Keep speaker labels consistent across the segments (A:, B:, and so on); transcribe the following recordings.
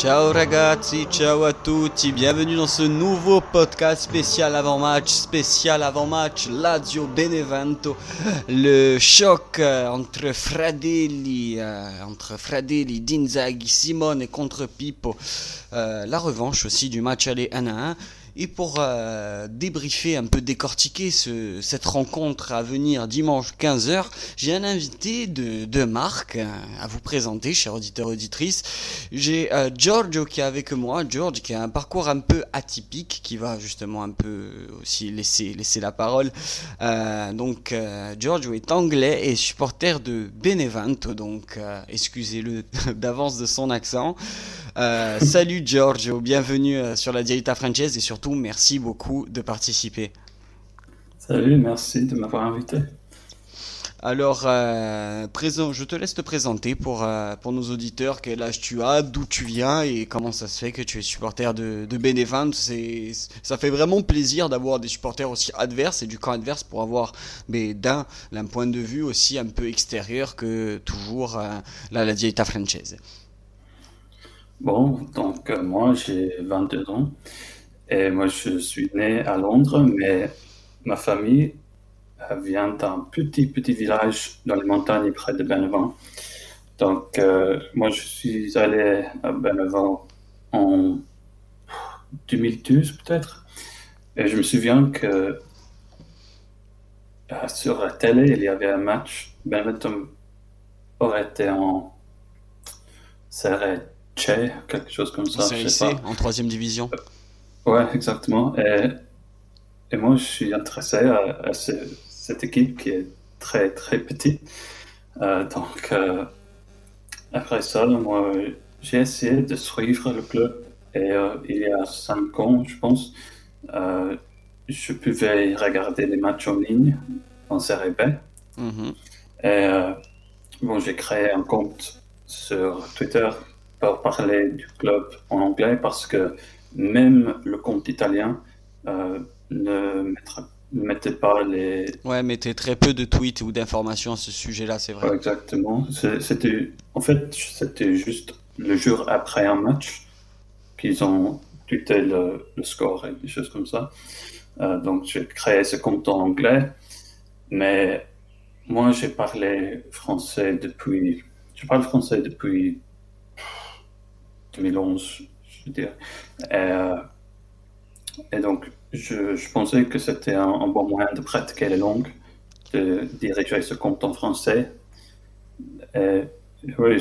A: Ciao ragazzi, ciao à tutti, bienvenue dans ce nouveau podcast spécial avant-match, spécial avant-match Lazio Benevento, le choc euh, entre Fradelli, euh, entre Fradelli, Dinzaghi, Simone contre Pippo, euh, la revanche aussi du match aller 1 à 1. Et pour euh, débriefer, un peu décortiquer ce, cette rencontre à venir dimanche 15h, j'ai un invité de, de marque euh, à vous présenter, chers auditeurs auditrices. J'ai euh, Giorgio qui est avec moi, George qui a un parcours un peu atypique, qui va justement un peu aussi laisser, laisser la parole. Euh, donc euh, Giorgio est anglais et supporter de Benevento, donc excusez-le d'avance de son accent. Euh, salut Giorgio, bienvenue euh, sur la Dialita Française et surtout merci beaucoup de participer.
B: Salut, merci de m'avoir invité.
A: Alors, euh, présent, je te laisse te présenter pour, euh, pour nos auditeurs, quel âge tu as, d'où tu viens et comment ça se fait que tu es supporter de, de. C'est, ça fait vraiment plaisir d'avoir des supporters aussi adverses et du camp adverse pour avoir mais d'un, un point de vue aussi un peu extérieur que toujours euh, la, la Dialita Française.
B: Bon, donc euh, moi j'ai 22 ans et moi je suis né à Londres, mais ma famille euh, vient d'un petit petit village dans les montagnes près de Benevent. Donc euh, moi je suis allé à Benevent en 2012 peut-être et je me souviens que sur la télé il y avait un match. Benevento aurait été en serait Che, quelque chose comme ça, je sais pas.
A: en troisième division.
B: Ouais, exactement. Et, et moi, je suis intéressé à, à ce- cette équipe qui est très, très petite. Euh, donc, euh, après ça, moi, j'ai essayé de suivre le club. Et euh, il y a cinq ans, je pense, je pouvais regarder les matchs en ligne en série B.
A: Mhm.
B: Et bon, j'ai créé un compte sur Twitter pour parler du club en anglais parce que même le compte italien euh, ne, mettra- mettait pas les.
A: Ouais, t'es très peu de tweets ou d'informations à ce sujet-là, c'est vrai.
B: exactement. C'était, en fait, c'était juste le jour après un match qu'ils ont tweeté le, le score et des choses comme ça. Euh, donc, j'ai créé ce compte en anglais, mais moi, j'ai parlé français depuis. Je parle français depuis 2011, je veux dire. Et, euh, et donc, je, je pensais que c'était un, un bon moyen de pratiquer les langues, de diriger ce compte en français. Et oui,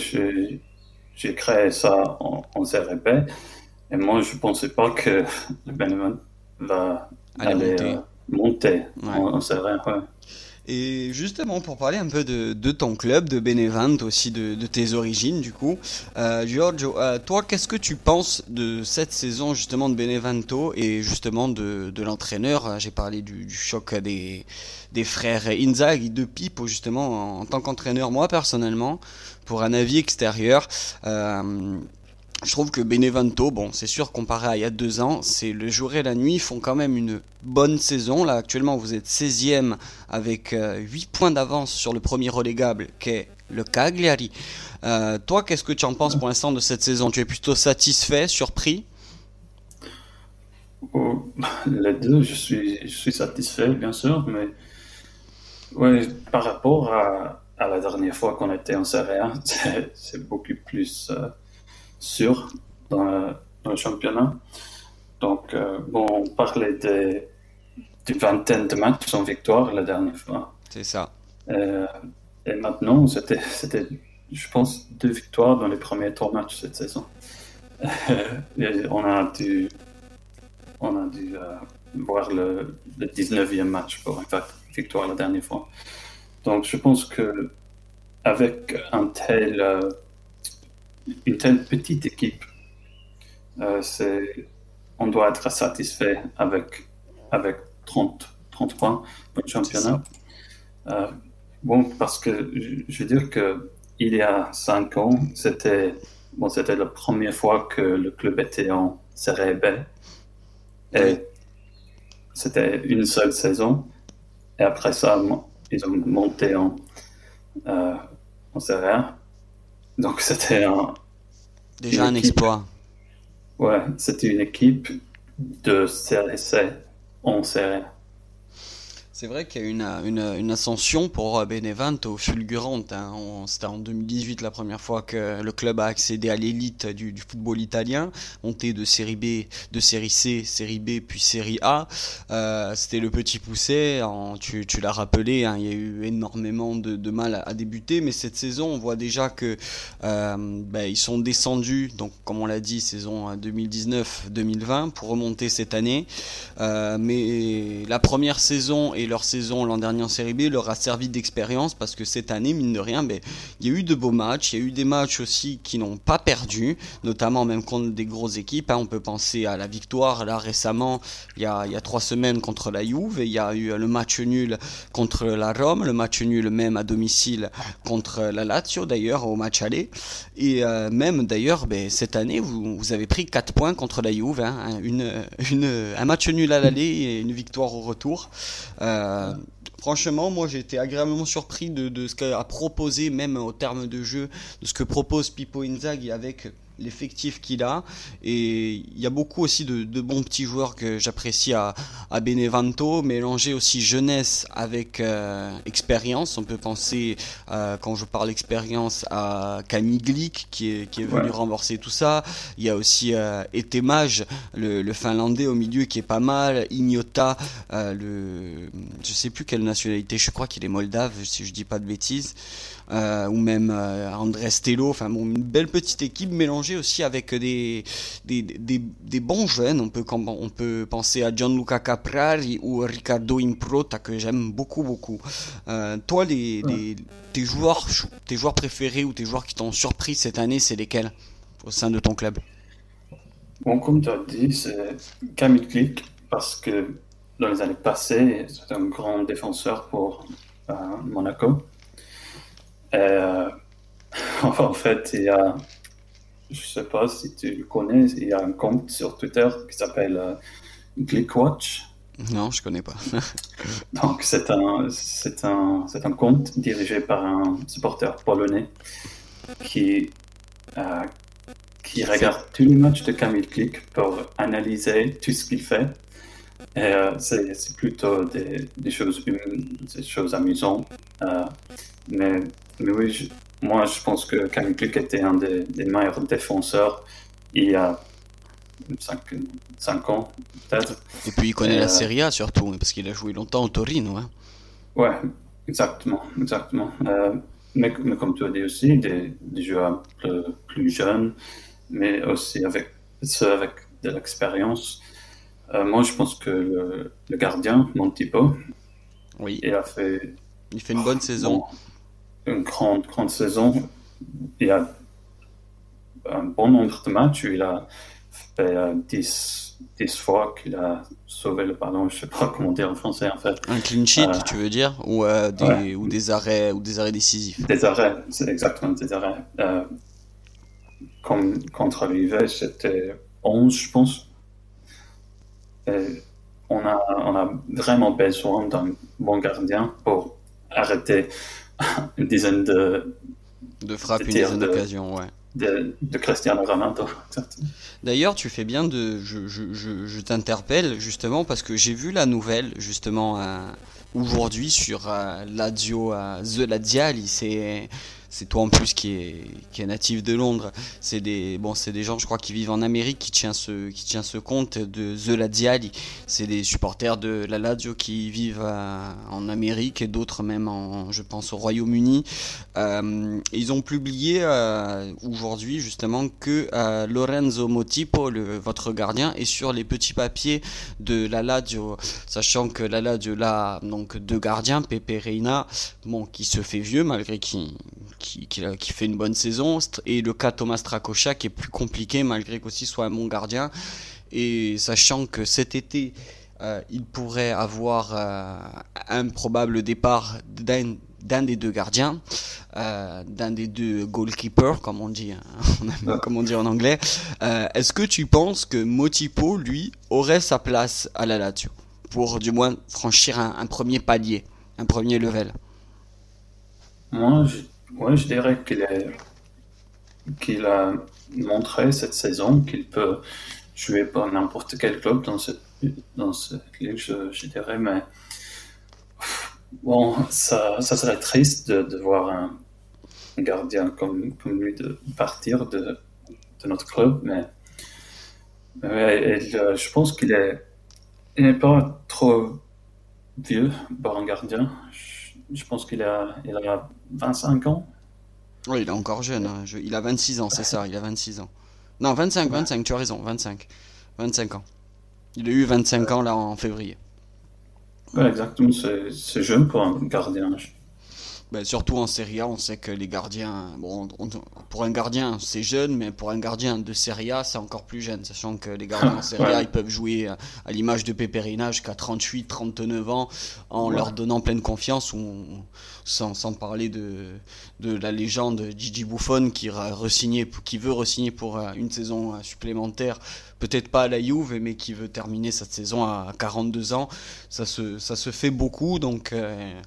B: j'ai créé ça en, en. Et moi, je pensais pas que le Benevent va aller
A: monter.
B: euh, monter
A: Ouais.
B: en, en ouais.
A: Et justement, pour parler un peu de, ton club, de Benevento, aussi de, tes origines, du coup, euh, Giorgio, euh, toi, qu'est-ce que tu penses de cette saison, justement, de Benevento et justement de, l'entraîneur Euh, J'ai parlé du, choc des, frères Inzaghi, de Pipo, justement, en, en tant qu'entraîneur. Moi, personnellement, pour un avis extérieur, euh, je trouve que Benevento, bon, c'est sûr, comparé à il y a deux ans, c'est le jour et la nuit, font quand même une bonne saison. Là, actuellement, vous êtes 16e avec euh, 8 points d'avance sur le premier relégable, qu'est le Cagliari. Euh, toi, qu'est-ce que tu en penses pour l'instant de cette saison? Tu es plutôt satisfait, surpris?
B: Oh, Les deux, je suis, satisfait, bien sûr, mais ouais, par rapport à, la dernière fois qu'on était en Serie A, c'est beaucoup plus euh, sûr dans le, dans le championnat. Donc, euh, bon, on parlait des- d'une vingtaine de matchs sans victoire la dernière fois.
A: C'est ça.
B: Euh, et maintenant, c'était, c'était, je pense, deux victoires dans les premiers trois matchs cette saison. Et on a dû, on a dû euh, voir le, le 19e match pour une victoire la dernière fois. Donc, je pense que avec un tel, euh, une telle petite équipe, euh, on doit être satisfait avec, avec 30, 30 points pour le championnat. Euh, Bon, parce que je veux dire que il y a cinq ans, c'était bon, la première fois que le club était en Série B. Et c'était une seule saison. Et après ça, ils ont monté en, euh, en Série A. Donc c'était un,
A: Déjà un
B: équipe.
A: exploit.
B: Ouais, c'était une équipe de CRC en série.
A: C'est vrai qu'il y a une, une, ascension pour Benevento fulgurante. Hein. C'était en 2018 la première fois que le club a accédé à l'élite du, football italien, monté de série B, de série C, série B, puis série A. Euh, C'était le petit poussé. Tu, l'as rappelé, hein, il y a eu énormément de, mal à, débuter, mais cette saison, on voit déjà que euh, ben, ils sont descendus. Donc, comme on l'a dit, saison 2019-2020 pour remonter cette année. Euh, mais la première saison et leur saison l'an dernier en Série B leur a servi d'expérience parce que cette année, mine de rien, ben, il y a eu de beaux matchs, il y a eu des matchs aussi qui n'ont pas perdu, notamment même contre des grosses équipes. Hein. On peut penser à la victoire là récemment, il y a, y a trois semaines contre la Juve, il y a eu le match nul contre la Rome, le match nul même à domicile contre la Lazio d'ailleurs au match aller, et euh, même d'ailleurs ben, cette année vous, avez pris 4 points contre la Juve, hein, un match nul à l'aller et une victoire au retour. Euh, euh, franchement, moi j'ai été agréablement surpris de, de ce qu'a proposé, même au terme de jeu, de ce que propose Pipo Inzaghi avec l'effectif qu'il a. Et il y a beaucoup aussi de, de bons petits joueurs que j'apprécie à, à, Benevento, mélanger aussi jeunesse avec euh, expérience. On peut penser, euh, quand je parle expérience, à Camille Glick qui est, qui est venu ouais. renforcer tout ça. Il y a aussi euh, Etemage, le, le, finlandais au milieu qui est pas mal. Ignota, euh, le, je sais plus quelle nationalité, je crois qu'il est moldave, si je dis pas de bêtises. Euh, ou même euh, André Stello, enfin bon, une belle petite équipe mélangée aussi avec des, des, des, des bons jeunes. On peut, on peut penser à Gianluca Caprari ou Riccardo Improta que j'aime beaucoup beaucoup. Euh, toi, les, les, tes, joueurs, tes joueurs préférés ou tes joueurs qui t'ont surpris cette année, c'est lesquels au sein de ton club?
B: Bon, comme tu as dit, c'est Camille Click parce que dans les années passées, c'est un grand défenseur pour euh, Monaco. Euh, en fait, il y a, je sais pas si tu le connais, il y a un compte sur Twitter qui s'appelle euh, Glickwatch.
A: Non, je connais pas.
B: Donc, c'est un, c'est un, c'est un compte dirigé par un supporter polonais qui, euh, qui regarde tous les matchs de Camille Click pour analyser tout ce qu'il fait. Euh, c'est, c'est plutôt des, des, choses, des choses amusantes. Euh, mais, mais oui, je, moi, je pense que Camille Click était un des, des, meilleurs défenseurs il y a 5, ans, peut-être.
A: Et puis, il connaît Et, la Serie A surtout, parce qu'il a joué longtemps au Torino. Hein.
B: Ouais, exactement. exactement. Euh, mais, mais, comme tu as dit aussi, des, des joueurs plus, plus, jeunes, mais aussi avec, avec de l'expérience. Euh, moi, je pense que le, le gardien, Montipo,
A: oui.
B: il a fait.
A: Il fait une bonne oh, saison.
B: Bon, une grande, grande saison. Il a un bon nombre de matchs. Il a fait euh, 10, 10 fois qu'il a sauvé le ballon. Je ne sais pas comment dire en français en fait.
A: Un clean sheet, euh, tu veux dire ou, euh, des, ouais. ou, des, arrêts, ou des arrêts décisifs?
B: Des arrêts, c'est exactement des arrêts. Euh, comme contre l'UV, c'était 11, je pense. Et on a, on a vraiment besoin d'un bon gardien pour arrêter une dizaine de.
A: De frappes, une dizaine d'occasions, ouais.
B: De, de, Cristiano Ronaldo.
A: D'ailleurs, tu fais bien de. Je, je, je, je t'interpelle justement parce que j'ai vu la nouvelle justement euh, aujourd'hui sur euh, Lazio, euh, The Laziali. C'est c'est toi en plus qui est, natif de Londres. C'est des, bon, des gens, je crois, qui vivent en Amérique, qui tient ce, qui ce compte de The Laziali. C'est des supporters de la Lazio qui vivent euh, en Amérique et d'autres même en, je pense, au Royaume-Uni. Euh, ils ont publié euh, aujourd'hui justement que Lorenzo Motipo, votre gardien, est sur les petits papiers de la Lazio, sachant que la Lazio là, donc deux gardiens, Pepe Reina, bon, qui se fait vieux malgré qu'il qui, fait une bonne saison, et le cas Thomas Tracocha qui est plus compliqué malgré qu'aussi soit bon gardien. Et sachant que cet été, euh, il pourrait avoir euh, un probable départ d'un des deux gardiens, euh, d'un des deux goalkeepers, comme on dit, hein, comme en anglais. Est-ce que tu penses que Motipo, lui, aurait sa place à la Lazio pour du moins franchir un, un premier palier, un premier level?
B: Moi, je Ouais, je dirais qu'il a montré cette saison qu'il peut jouer pour n'importe quel club dans cette, dans cette ligue, je, dirais, mais bon, ça, serait triste de, voir un gardien comme, lui partir de, notre club, mais, je pense qu'il est, n'est pas trop vieux pour un gardien. Je, pense qu'il a, il a 25 ans.
A: Oui, il est encore jeune. Hein. il a 26 ans, c'est ça, il a 26 ans. Non, 25, 25, tu as raison, 25. 25 ans. Il a eu 25 ans là en février.
B: Ouais, exactement, c'est jeune pour un gardien.
A: Ben, surtout en Serie A, on sait que les gardiens, bon, pour un gardien c'est jeune, mais pour un gardien de Serie A c'est encore plus jeune, sachant que les gardiens en Serie A ils peuvent jouer à, l'image de Peperina jusqu'à 38, 39 ans en leur donnant pleine confiance, ou, sans, sans, parler de, de la légende Gigi Buffon qui, qui veut re-signer pour euh, une saison euh, supplémentaire, peut-être pas à la Juve, mais qui veut terminer cette saison à 42 ans. Ça se, ça se fait beaucoup, donc. Euh,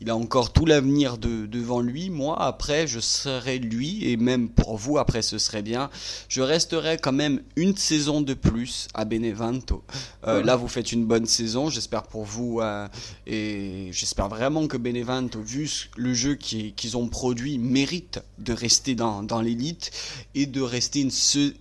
A: il a encore tout l'avenir de, devant lui. Moi, après, je serai lui, et même pour vous, après, ce serait bien. Je resterai quand même une saison de plus à Benevento. Euh, là, vous faites une bonne saison, j'espère pour vous, euh, et j'espère vraiment que Benevento, vu le jeu qu'ils ont produit, mérite de rester dans, dans l'élite et de rester une,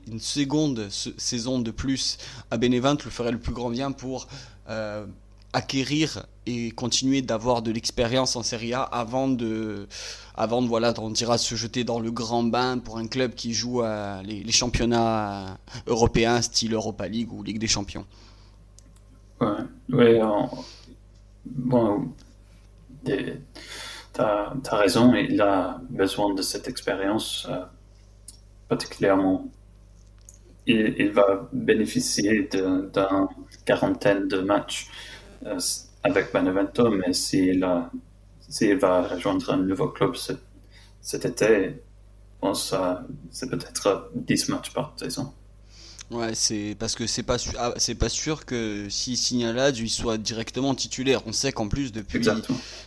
A: une seconde saison de plus à Benevento, le ferait le plus grand bien pour... Euh, acquérir et continuer d'avoir de l'expérience en Serie A avant de, avant de voilà, on dira se jeter dans le grand bain pour un club qui joue à les, championnats européens, style Europa League ou Ligue des Champions.
B: Ouais, ouais bon, tu as, raison, il a besoin de cette expérience euh, particulièrement. Il, va bénéficier d'un quarantaine de matchs avec Benevento, mais s'il va rejoindre un nouveau club cet, été, c'est peut-être 10 matchs par saison.
A: Ouais, c'est parce que c'est pas ah, c'est pas sûr que s'il signe à il soit directement titulaire. On sait qu'en plus depuis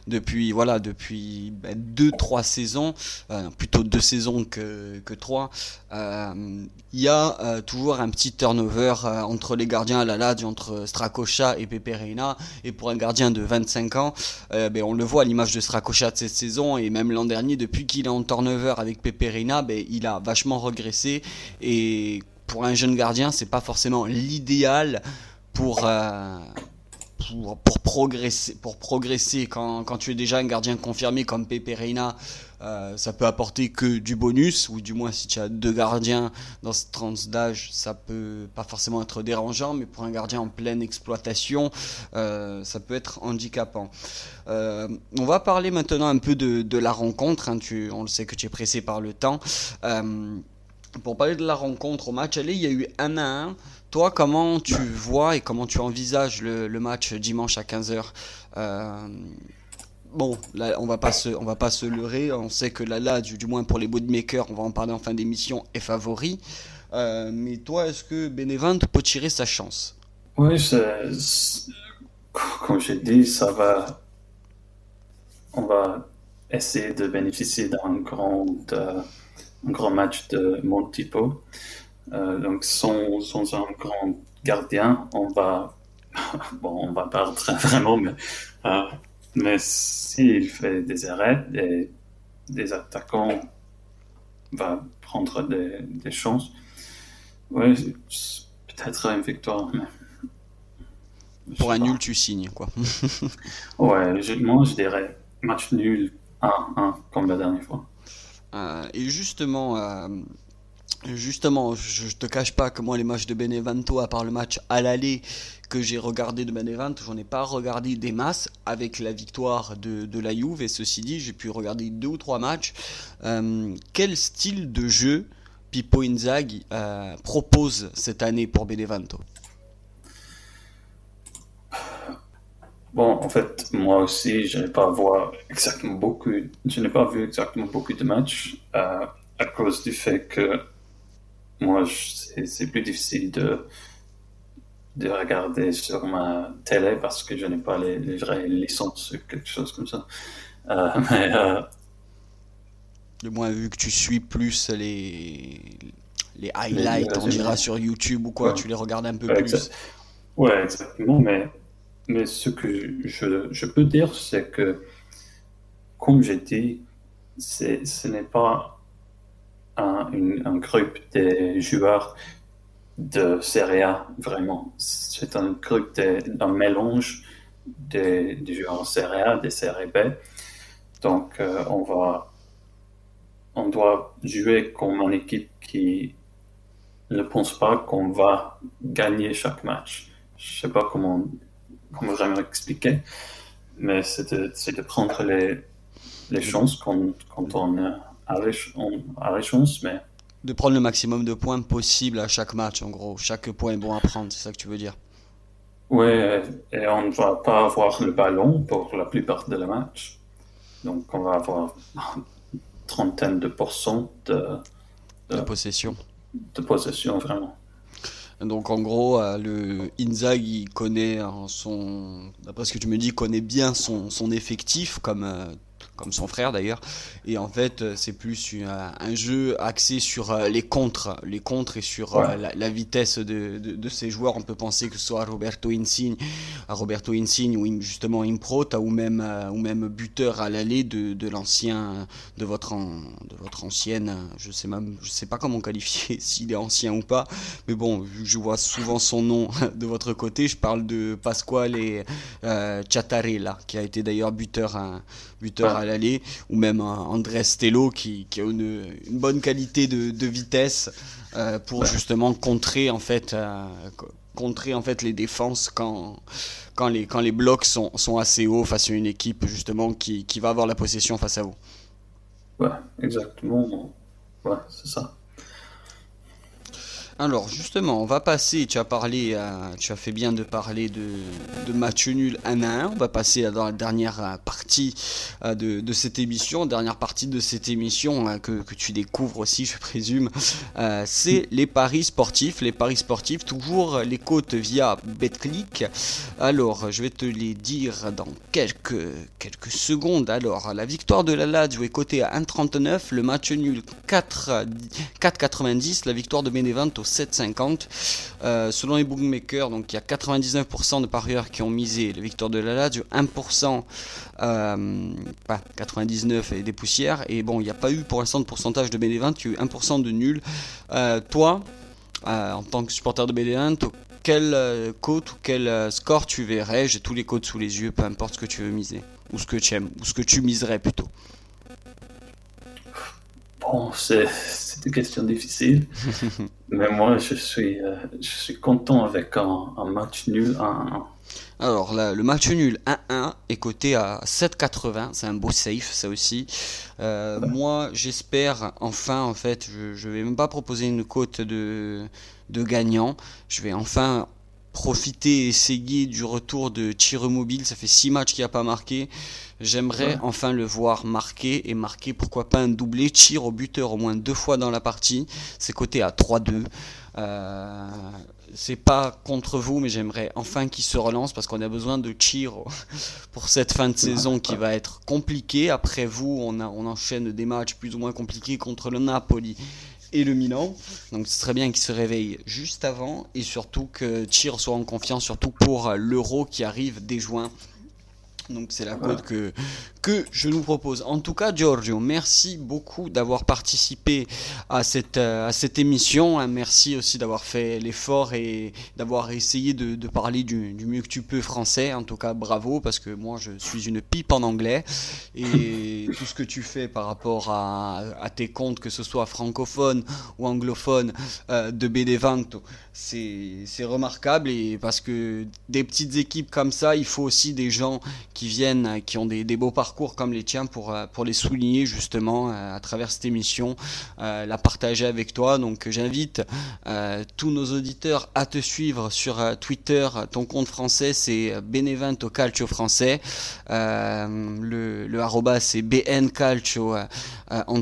A: depuis voilà depuis ben, deux trois saisons, euh, plutôt deux saisons que que trois, euh, il y a euh, toujours un petit turnover entre les gardiens à la Lazio, entre Strakosha et Pepe Reina. Et pour un gardien de 25 ans, ben on le voit à l'image de Strakosha de cette saison et même l'an dernier, depuis qu'il est en turnover avec Pepe Reina, ben il a vachement régressé et pour un jeune gardien, c'est pas forcément l'idéal pour, euh, pour, pour, progresser. Pour progresser. Quand, quand, tu es déjà un gardien confirmé comme Pepe Reina, euh, ça peut apporter que du bonus, ou du moins si tu as deux gardiens dans ce tranche d'âge, ça peut pas forcément être dérangeant, mais pour un gardien en pleine exploitation, euh, ça peut être handicapant. on va parler maintenant un peu de, de la rencontre, hein. tu, on le sait que tu es pressé par le temps. Pour parler de la rencontre au match aller, il y a eu 1 à 1. Toi, comment tu vois et comment tu envisages le, match dimanche à 15h euh, Bon, là, on va va pas se leurrer. On sait que là, du, du moins pour les bootmakers, on va en parler en fin d'émission, est favori. Euh, mais toi, est-ce que Benevent peut tirer sa chance?
B: Oui, comme j'ai dit, ça va. On va essayer de bénéficier d'un grand. Euh, un grand match de mon typo. Euh, donc, sans, sans, un grand gardien, on va, bon, on va perdre vraiment, mais, euh, mais s'il fait des arrêts, et des attaquants va prendre des, des chances. Oui, peut-être une victoire.
A: Pour un nul, tu signes, quoi.
B: ouais, je, moi, je dirais match nul 1-1, comme la dernière fois.
A: Euh, et justement, euh, justement, je, te cache pas que moi les matchs de Benevento, à part le match à l'aller que j'ai regardé de Benevento, j'en ai pas regardé des masses avec la victoire de, de la Juve. Et ceci dit, j'ai pu regarder deux ou trois matchs. Euh, quel style de jeu Pippo Inzaghi propose cette année pour Benevento?
B: Bon, en fait, moi aussi, je n'ai pas vu exactement beaucoup, je n'ai pas vu exactement beaucoup de matchs euh, à cause du fait que moi, c'est plus difficile de, de regarder sur ma télé parce que je n'ai pas les, les vraies licences ou quelque chose comme ça. Euh, mais, euh,
A: Du moins, vu que tu suis plus les, les highlights, on dira sur YouTube ou quoi, tu les regardes un peu plus.
B: Ouais, exactement, mais, mais ce que je, peux dire, c'est que, comme j'ai dit, ce n'est pas un, groupe de joueurs de Serie A, vraiment. C'est un groupe d'un mélange des, joueurs en Serie A, des Serie B. Donc, euh, on va, on doit jouer comme une équipe qui ne pense pas qu'on va gagner chaque match. Je sais pas comment, comment vraiment expliquer, mais c'est de, de, prendre les, les chances quand, quand on a les, on chances, mais
A: de prendre le maximum de points possible à chaque match, en gros. Chaque point est bon à prendre, c'est ça que tu veux dire?
B: Oui, et on ne va pas avoir le ballon pour la plupart de la match. Donc on va avoir une trentaine de pourcents de,
A: de, possession.
B: De possession, vraiment.
A: Donc en gros, euh, le Inzaghi connaît son, d'après ce que tu me dis, connaît bien son, son effectif, comme euh, comme son frère d'ailleurs. Et en fait, euh, c'est plus un jeu axé sur euh, les contres, les contres et sur euh, la, vitesse de, de, ces joueurs. On peut penser que ce soit Roberto Insigne, Roberto Insigne ou justement Improta ou même ou même buteur à l'aller de, de l'ancien de votre de votre ancienne. Je sais même, je sais pas comment qualifier s'il est ancien ou pas. Mais bon, je vois souvent son nom de votre côté, je parle de Pasquale euh, Chattarella, qui a été d'ailleurs buteur, buteur à l'aller, ou même André Stello qui, a une, bonne qualité de, vitesse euh, pour justement contrer en fait euh, contrer en fait les défenses quand quand les quand les blocs sont, sont assez hauts face à une équipe justement qui, qui va avoir la possession face à vous.
B: Ouais, exactement. Ouais, c'est ça.
A: Alors justement, on va passer, tu as parlé, tu as fait bien de parler de, match nul 1 à 1, on va passer dans la dernière euh, partie euh, de, cette émission, dernière partie de cette émission euh, que, tu découvres aussi je présume, c'est les paris sportifs, les paris sportifs, toujours les côtes via BetClick. Alors je vais te les dire dans quelques, secondes. Alors la victoire de la Lazio est cotée à 1,39, le match nul 4,90, la victoire de Benevento 7,50. Euh, selon les bookmakers, donc il y a 99% de parieurs qui ont misé la victoire de la Lazio, 1%, euh, pas 99 et des poussières. Et bon, il n'y a pas eu pour l'instant de pourcentage de BD20, il y a eu 1% de nul. Euh, toi, en tant que supporter de BD20, quel cote ou quel score tu verrais? J'ai tous les codes sous les yeux, peu importe ce que tu veux miser, ou ce que tu aimes, ou ce que tu miserais plutôt.
B: Bon, c'est une question difficile. mais moi, je suis, euh, je suis content avec un, match nul 1-1.
A: Alors, le match nul 1-1 est coté à 7,80. C'est un beau safe, ça aussi. Euh, moi, j'espère, enfin, en fait, je ne vais même pas proposer une cote de, de gagnant. Je vais enfin profiter, essayer du retour de Tire Mobile. Ça fait 6 matchs qu'il n'a pas marqué. J'aimerais enfin le voir marquer et marquer pourquoi pas un doublé, tir au buteur au moins deux fois dans la partie. C'est coté à 3-2. Euh, c'est pas contre vous, mais j'aimerais enfin qu'il se relance parce qu'on a besoin de tir pour cette fin de saison qui va être compliquée. Après vous, on, a, on enchaîne des matchs plus ou moins compliqués contre le Napoli et le Milan. Donc ce serait bien qu'il se réveille juste avant et surtout que Tir soit en confiance, surtout pour l'Euro qui arrive dès juin. Donc c'est la code que, que je nous propose. En tout cas, Giorgio, merci beaucoup d'avoir participé à cette, euh, à cette émission. Hein, merci aussi d'avoir fait l'effort et d'avoir essayé de, de parler du, du, mieux que tu peux français. En tout cas, bravo, parce que moi, je suis une pipe en anglais. Et tout ce que tu fais par rapport à, à tes comptes, que ce soit francophone ou anglophone, euh, de BD20, c'est remarquable. Et parce que des petites équipes comme ça, il faut aussi des gens qui viennent, qui ont des, des beaux parcours comme les tiens pour, euh, pour les souligner justement euh, à travers cette émission, euh, la partager avec toi. Donc j'invite tous nos auditeurs à te suivre sur Twitter. Ton compte français c'est Benevento Calcio français. le, le arroba c'est BN Calcio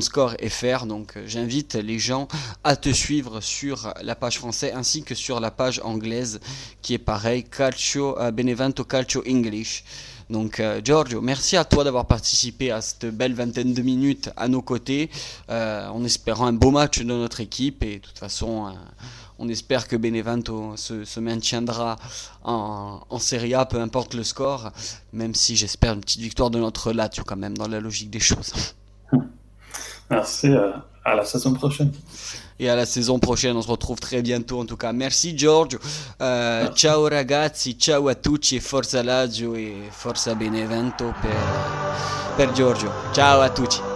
A: score FR. Donc j'invite les gens à te suivre sur la page française ainsi que sur la page anglaise qui est pareil, Calcio, Benevento Calcio English. Donc Giorgio, merci à toi d'avoir participé à cette belle vingtaine de minutes à nos côtés, en espérant un beau match de notre équipe et de toute façon on espère que Benevento se, maintiendra en, Serie A, peu importe le score, même si j'espère une petite victoire de notre Lazio quand même, dans la logique des choses.
B: Merci, euh, à la saison prochaine.
A: Et à la saison prochaine, on se retrouve très bientôt en tout cas. Merci Giorgio. Euh, ciao ragazzi, ciao a tutti e forza Lazio e forza Benevento per, per Giorgio. Ciao a tutti.